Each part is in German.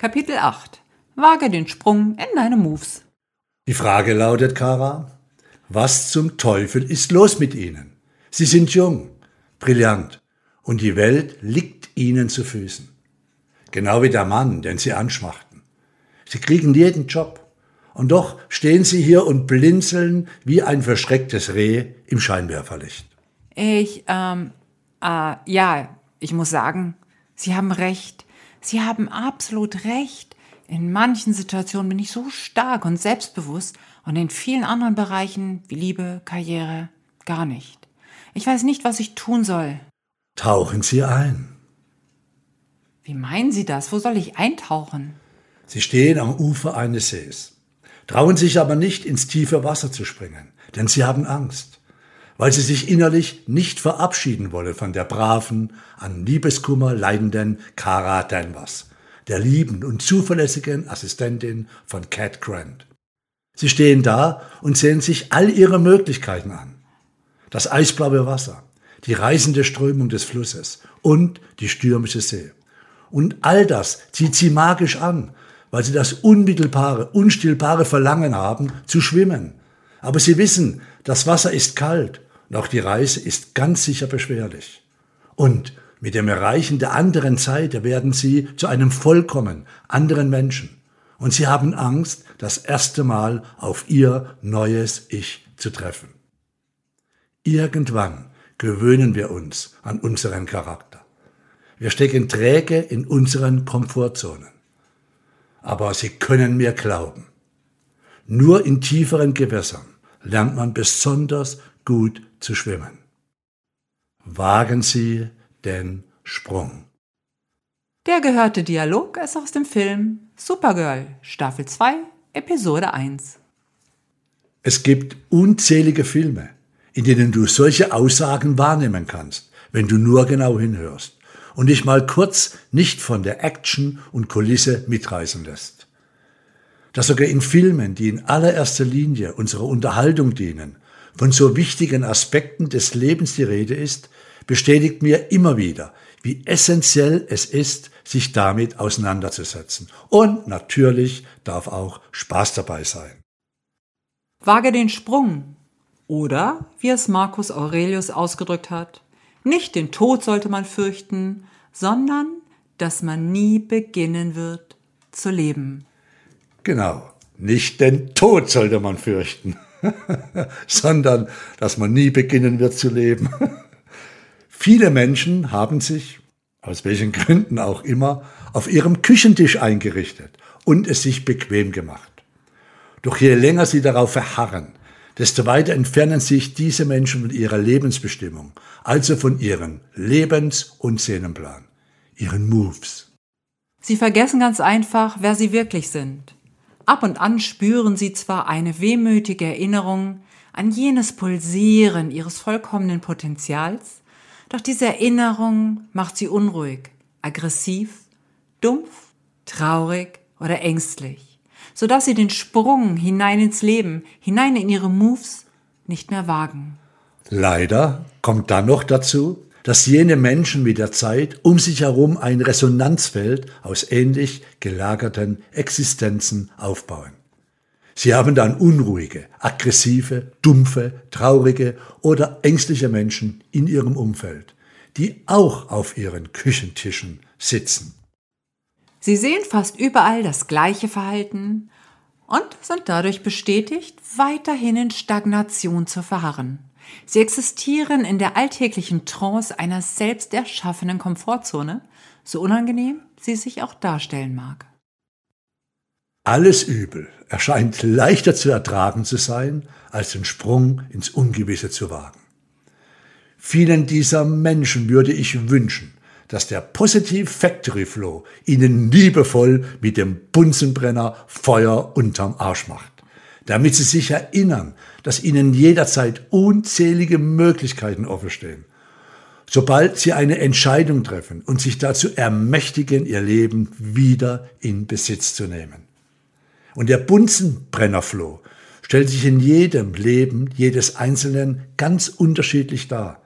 Kapitel 8 Wage den Sprung in deine Moves. Die Frage lautet, Kara, was zum Teufel ist los mit Ihnen? Sie sind jung, brillant und die Welt liegt Ihnen zu Füßen. Genau wie der Mann, den Sie anschmachten. Sie kriegen jeden Job. Und doch stehen Sie hier und blinzeln wie ein verschrecktes Reh im Scheinwerferlicht. Ich, ähm, äh, ja, ich muss sagen, Sie haben recht. Sie haben absolut recht. In manchen Situationen bin ich so stark und selbstbewusst und in vielen anderen Bereichen wie Liebe, Karriere gar nicht. Ich weiß nicht, was ich tun soll. Tauchen Sie ein. Wie meinen Sie das? Wo soll ich eintauchen? Sie stehen am Ufer eines Sees, trauen sich aber nicht ins tiefe Wasser zu springen, denn sie haben Angst weil sie sich innerlich nicht verabschieden wolle von der braven, an Liebeskummer leidenden Cara Danvers, der lieben und zuverlässigen Assistentin von Cat Grant. Sie stehen da und sehen sich all ihre Möglichkeiten an. Das eisblaue Wasser, die reißende Strömung des Flusses und die stürmische See. Und all das zieht sie magisch an, weil sie das unmittelbare, unstillbare Verlangen haben, zu schwimmen. Aber sie wissen, das Wasser ist kalt und auch die Reise ist ganz sicher beschwerlich. Und mit dem Erreichen der anderen Seite werden sie zu einem vollkommen anderen Menschen. Und sie haben Angst, das erste Mal auf ihr neues Ich zu treffen. Irgendwann gewöhnen wir uns an unseren Charakter. Wir stecken träge in unseren Komfortzonen. Aber Sie können mir glauben. Nur in tieferen Gewässern lernt man besonders gut zu schwimmen. Wagen Sie den Sprung. Der gehörte Dialog ist aus dem Film Supergirl, Staffel 2, Episode 1. Es gibt unzählige Filme, in denen du solche Aussagen wahrnehmen kannst, wenn du nur genau hinhörst und dich mal kurz nicht von der Action und Kulisse mitreißen lässt. Dass sogar in Filmen, die in allererster Linie unserer Unterhaltung dienen, von so wichtigen Aspekten des Lebens die Rede ist, bestätigt mir immer wieder, wie essentiell es ist, sich damit auseinanderzusetzen. Und natürlich darf auch Spaß dabei sein. Wage den Sprung. Oder, wie es Marcus Aurelius ausgedrückt hat, nicht den Tod sollte man fürchten, sondern dass man nie beginnen wird zu leben. Genau, nicht den Tod sollte man fürchten. sondern dass man nie beginnen wird zu leben. Viele Menschen haben sich, aus welchen Gründen auch immer, auf ihrem Küchentisch eingerichtet und es sich bequem gemacht. Doch je länger sie darauf verharren, desto weiter entfernen sich diese Menschen von ihrer Lebensbestimmung, also von ihrem Lebens- und Sehnenplan, ihren Moves. Sie vergessen ganz einfach, wer sie wirklich sind. Ab und an spüren sie zwar eine wehmütige Erinnerung an jenes Pulsieren ihres vollkommenen Potenzials, doch diese Erinnerung macht sie unruhig, aggressiv, dumpf, traurig oder ängstlich, sodass sie den Sprung hinein ins Leben, hinein in ihre Moves nicht mehr wagen. Leider kommt dann noch dazu, dass jene Menschen mit der Zeit um sich herum ein Resonanzfeld aus ähnlich gelagerten Existenzen aufbauen. Sie haben dann unruhige, aggressive, dumpfe, traurige oder ängstliche Menschen in ihrem Umfeld, die auch auf ihren Küchentischen sitzen. Sie sehen fast überall das gleiche Verhalten und sind dadurch bestätigt, weiterhin in Stagnation zu verharren. Sie existieren in der alltäglichen Trance einer selbst erschaffenen Komfortzone, so unangenehm sie sich auch darstellen mag. Alles Übel erscheint leichter zu ertragen zu sein, als den Sprung ins Ungewisse zu wagen. Vielen dieser Menschen würde ich wünschen, dass der Positive Factory Flow ihnen liebevoll mit dem Bunsenbrenner Feuer unterm Arsch macht damit sie sich erinnern, dass ihnen jederzeit unzählige Möglichkeiten offenstehen. Sobald sie eine Entscheidung treffen und sich dazu ermächtigen, ihr Leben wieder in Besitz zu nehmen. Und der Bunsenbrennerfloh stellt sich in jedem Leben jedes Einzelnen ganz unterschiedlich dar.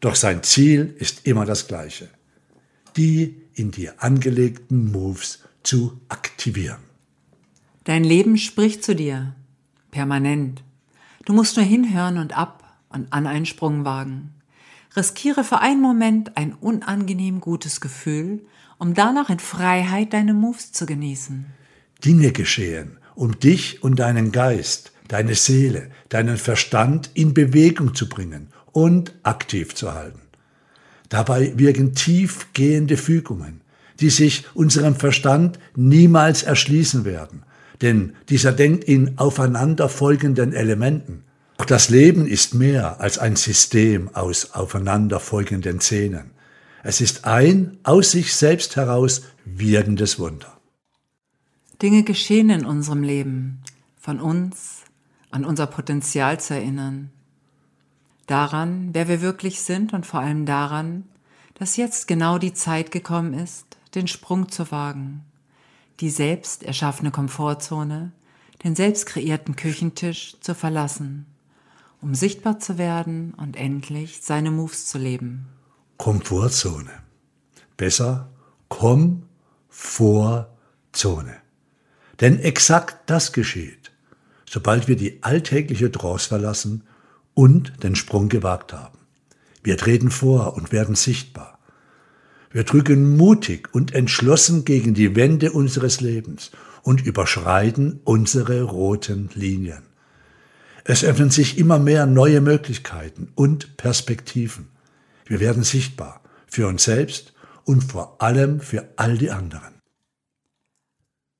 Doch sein Ziel ist immer das gleiche. Die in dir angelegten Moves zu aktivieren. Dein Leben spricht zu dir, permanent. Du musst nur hinhören und ab und an einen Sprung wagen. Riskiere für einen Moment ein unangenehm gutes Gefühl, um danach in Freiheit deine Moves zu genießen. Dinge geschehen, um dich und deinen Geist, deine Seele, deinen Verstand in Bewegung zu bringen und aktiv zu halten. Dabei wirken tiefgehende Fügungen, die sich unserem Verstand niemals erschließen werden, denn dieser denkt in aufeinanderfolgenden Elementen. Auch das Leben ist mehr als ein System aus aufeinanderfolgenden Szenen. Es ist ein aus sich selbst heraus wirkendes Wunder. Dinge geschehen in unserem Leben, von uns an unser Potenzial zu erinnern, daran, wer wir wirklich sind und vor allem daran, dass jetzt genau die Zeit gekommen ist, den Sprung zu wagen, die selbst erschaffene Komfortzone, den selbst kreierten Küchentisch zu verlassen, um sichtbar zu werden und endlich seine Moves zu leben. Komfortzone. Besser Komfortzone. Denn exakt das geschieht, sobald wir die alltägliche Trance verlassen und den Sprung gewagt haben. Wir treten vor und werden sichtbar. Wir drücken mutig und entschlossen gegen die Wände unseres Lebens und überschreiten unsere roten Linien. Es öffnen sich immer mehr neue Möglichkeiten und Perspektiven. Wir werden sichtbar für uns selbst und vor allem für all die anderen.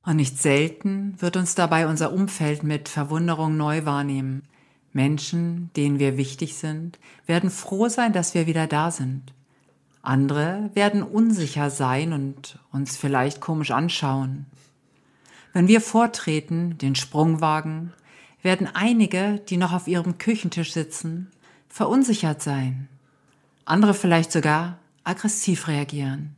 Und nicht selten wird uns dabei unser Umfeld mit Verwunderung neu wahrnehmen. Menschen, denen wir wichtig sind, werden froh sein, dass wir wieder da sind. Andere werden unsicher sein und uns vielleicht komisch anschauen. Wenn wir vortreten, den Sprung wagen, werden einige, die noch auf ihrem Küchentisch sitzen, verunsichert sein. Andere vielleicht sogar aggressiv reagieren.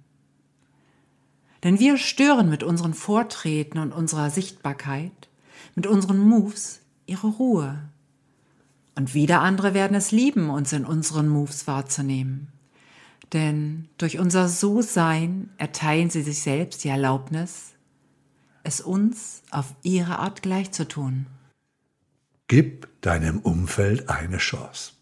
Denn wir stören mit unseren Vortreten und unserer Sichtbarkeit, mit unseren Moves ihre Ruhe. Und wieder andere werden es lieben, uns in unseren Moves wahrzunehmen. Denn durch unser So-Sein erteilen sie sich selbst die Erlaubnis, es uns auf ihre Art gleich zu tun. Gib deinem Umfeld eine Chance.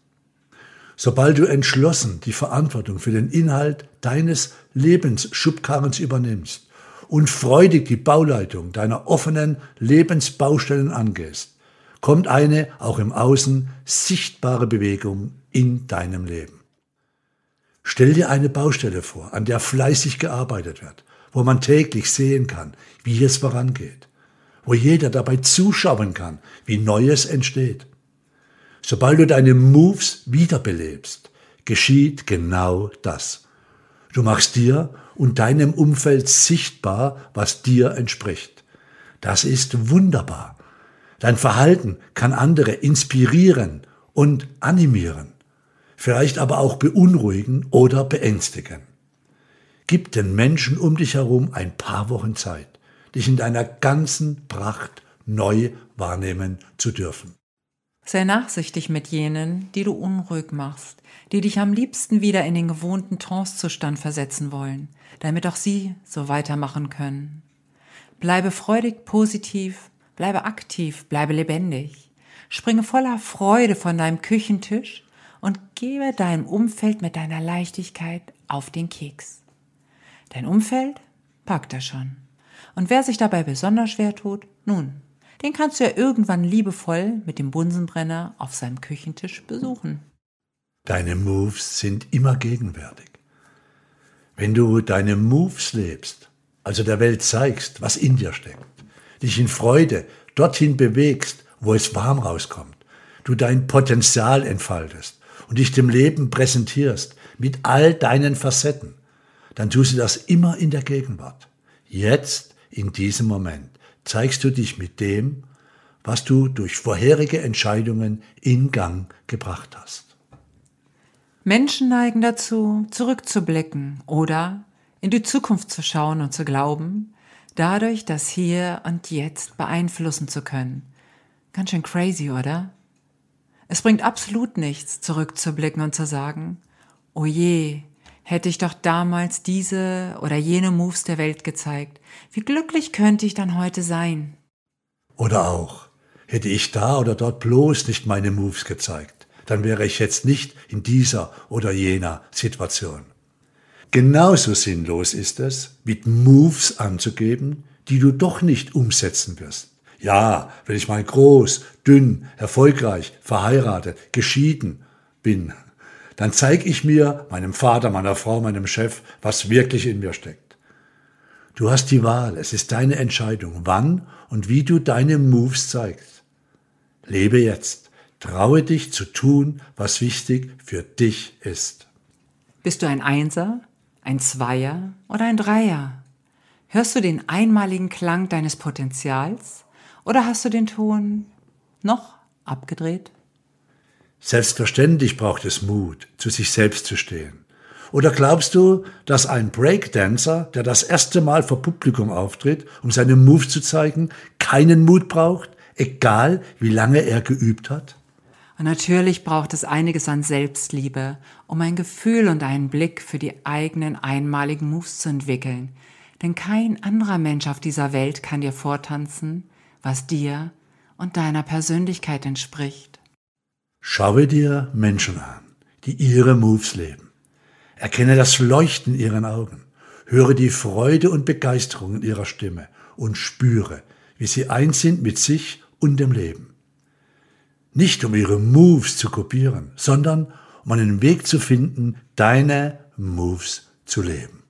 Sobald du entschlossen die Verantwortung für den Inhalt deines Lebensschubkarrens übernimmst und freudig die Bauleitung deiner offenen Lebensbaustellen angehst, kommt eine auch im Außen sichtbare Bewegung in deinem Leben. Stell dir eine Baustelle vor, an der fleißig gearbeitet wird, wo man täglich sehen kann, wie es vorangeht, wo jeder dabei zuschauen kann, wie Neues entsteht. Sobald du deine Moves wiederbelebst, geschieht genau das. Du machst dir und deinem Umfeld sichtbar, was dir entspricht. Das ist wunderbar. Dein Verhalten kann andere inspirieren und animieren vielleicht aber auch beunruhigen oder beängstigen. Gib den Menschen um dich herum ein paar Wochen Zeit, dich in deiner ganzen Pracht neu wahrnehmen zu dürfen. Sei nachsichtig mit jenen, die du unruhig machst, die dich am liebsten wieder in den gewohnten Trancezustand versetzen wollen, damit auch sie so weitermachen können. Bleibe freudig positiv, bleibe aktiv, bleibe lebendig. Springe voller Freude von deinem Küchentisch und gebe deinem Umfeld mit deiner Leichtigkeit auf den Keks. Dein Umfeld packt er schon. Und wer sich dabei besonders schwer tut, nun, den kannst du ja irgendwann liebevoll mit dem Bunsenbrenner auf seinem Küchentisch besuchen. Deine Moves sind immer gegenwärtig. Wenn du deine Moves lebst, also der Welt zeigst, was in dir steckt, dich in Freude dorthin bewegst, wo es warm rauskommt, du dein Potenzial entfaltest und dich dem Leben präsentierst mit all deinen Facetten, dann tust du das immer in der Gegenwart. Jetzt, in diesem Moment, zeigst du dich mit dem, was du durch vorherige Entscheidungen in Gang gebracht hast. Menschen neigen dazu, zurückzublicken oder in die Zukunft zu schauen und zu glauben, dadurch das Hier und Jetzt beeinflussen zu können. Ganz schön crazy, oder? Es bringt absolut nichts, zurückzublicken und zu sagen, oh je, hätte ich doch damals diese oder jene Moves der Welt gezeigt. Wie glücklich könnte ich dann heute sein? Oder auch, hätte ich da oder dort bloß nicht meine Moves gezeigt, dann wäre ich jetzt nicht in dieser oder jener Situation. Genauso sinnlos ist es, mit Moves anzugeben, die du doch nicht umsetzen wirst. Ja, wenn ich mal groß, dünn, erfolgreich, verheiratet, geschieden bin, dann zeige ich mir, meinem Vater, meiner Frau, meinem Chef, was wirklich in mir steckt. Du hast die Wahl, es ist deine Entscheidung, wann und wie du deine Moves zeigst. Lebe jetzt, traue dich zu tun, was wichtig für dich ist. Bist du ein Einser, ein Zweier oder ein Dreier? Hörst du den einmaligen Klang deines Potenzials oder hast du den Ton noch abgedreht? Selbstverständlich braucht es Mut, zu sich selbst zu stehen. Oder glaubst du, dass ein Breakdancer, der das erste Mal vor Publikum auftritt, um seine Moves zu zeigen, keinen Mut braucht, egal wie lange er geübt hat? Und natürlich braucht es einiges an Selbstliebe, um ein Gefühl und einen Blick für die eigenen einmaligen Moves zu entwickeln. Denn kein anderer Mensch auf dieser Welt kann dir vortanzen, was dir und deiner Persönlichkeit entspricht. Schaue dir Menschen an, die ihre Moves leben. Erkenne das Leuchten in ihren Augen. Höre die Freude und Begeisterung in ihrer Stimme und spüre, wie sie eins sind mit sich und dem Leben. Nicht um ihre Moves zu kopieren, sondern um einen Weg zu finden, deine Moves zu leben.